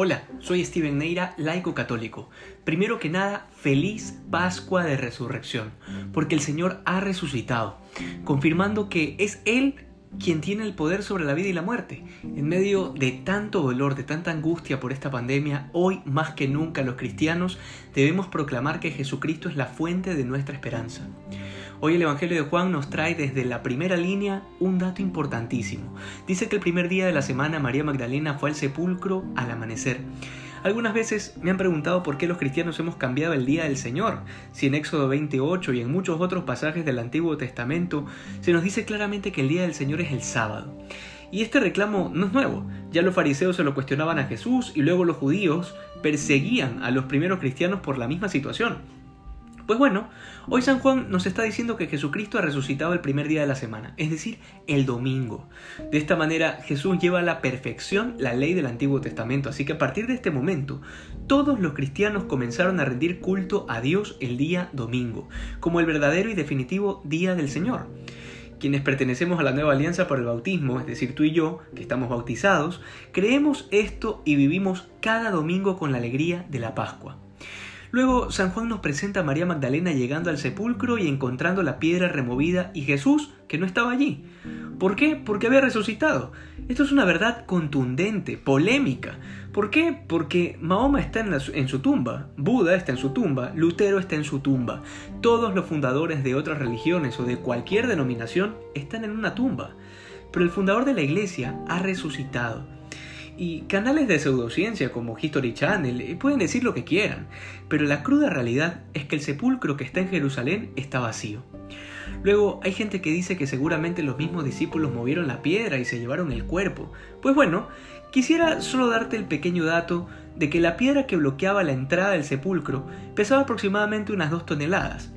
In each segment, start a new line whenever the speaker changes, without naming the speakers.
Hola, soy Steven Neira, laico católico. Primero que nada, feliz Pascua de Resurrección, porque el Señor ha resucitado, confirmando que es Él quien tiene el poder sobre la vida y la muerte. En medio de tanto dolor, de tanta angustia por esta pandemia, hoy más que nunca los cristianos debemos proclamar que Jesucristo es la fuente de nuestra esperanza. Hoy el Evangelio de Juan nos trae desde la primera línea un dato importantísimo. Dice que el primer día de la semana María Magdalena fue al sepulcro al amanecer. Algunas veces me han preguntado por qué los cristianos hemos cambiado el día del Señor, si en Éxodo 28 y en muchos otros pasajes del Antiguo Testamento se nos dice claramente que el día del Señor es el sábado. Y este reclamo no es nuevo, ya los fariseos se lo cuestionaban a Jesús y luego los judíos perseguían a los primeros cristianos por la misma situación. Pues bueno, hoy San Juan nos está diciendo que Jesucristo ha resucitado el primer día de la semana, es decir, el domingo. De esta manera Jesús lleva a la perfección la ley del Antiguo Testamento, así que a partir de este momento todos los cristianos comenzaron a rendir culto a Dios el día domingo, como el verdadero y definitivo día del Señor quienes pertenecemos a la nueva alianza por el bautismo, es decir, tú y yo, que estamos bautizados, creemos esto y vivimos cada domingo con la alegría de la Pascua. Luego San Juan nos presenta a María Magdalena llegando al sepulcro y encontrando la piedra removida y Jesús que no estaba allí. ¿Por qué? Porque había resucitado. Esto es una verdad contundente, polémica. ¿Por qué? Porque Mahoma está en, su tumba, Buda está en su tumba, Lutero está en su tumba. Todos los fundadores de otras religiones o de cualquier denominación están en una tumba. Pero el fundador de la iglesia ha resucitado. Y canales de pseudociencia como History Channel eh, pueden decir lo que quieran, pero la cruda realidad es que el sepulcro que está en Jerusalén está vacío. Luego hay gente que dice que seguramente los mismos discípulos movieron la piedra y se llevaron el cuerpo. Pues bueno, quisiera solo darte el pequeño dato de que la piedra que bloqueaba la entrada del sepulcro pesaba aproximadamente unas 2 toneladas,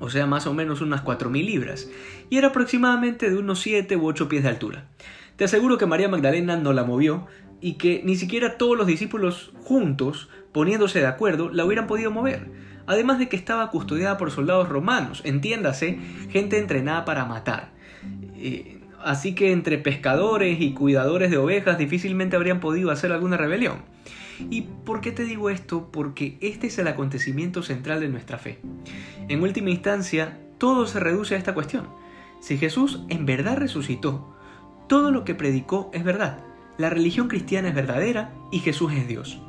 o sea más o menos unas 4.000 libras, y era aproximadamente de unos 7 u 8 pies de altura. Te aseguro que María Magdalena no la movió y que ni siquiera todos los discípulos juntos, poniéndose de acuerdo, la hubieran podido mover. Además de que estaba custodiada por soldados romanos, entiéndase, gente entrenada para matar. Eh, así que entre pescadores y cuidadores de ovejas difícilmente habrían podido hacer alguna rebelión. ¿Y por qué te digo esto? Porque este es el acontecimiento central de nuestra fe. En última instancia, todo se reduce a esta cuestión. Si Jesús en verdad resucitó, todo lo que predicó es verdad. La religión cristiana es verdadera y Jesús es Dios.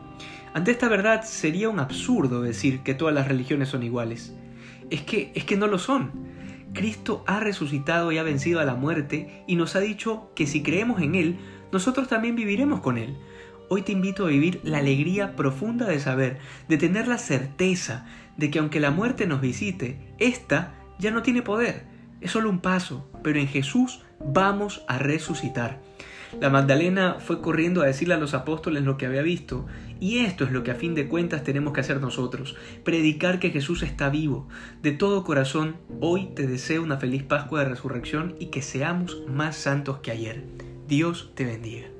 Ante esta verdad sería un absurdo decir que todas las religiones son iguales. Es que, es que no lo son. Cristo ha resucitado y ha vencido a la muerte y nos ha dicho que si creemos en Él, nosotros también viviremos con Él. Hoy te invito a vivir la alegría profunda de saber, de tener la certeza de que aunque la muerte nos visite, ésta ya no tiene poder. Es solo un paso, pero en Jesús vamos a resucitar. La Magdalena fue corriendo a decirle a los apóstoles lo que había visto, y esto es lo que a fin de cuentas tenemos que hacer nosotros, predicar que Jesús está vivo. De todo corazón, hoy te deseo una feliz Pascua de Resurrección y que seamos más santos que ayer. Dios te bendiga.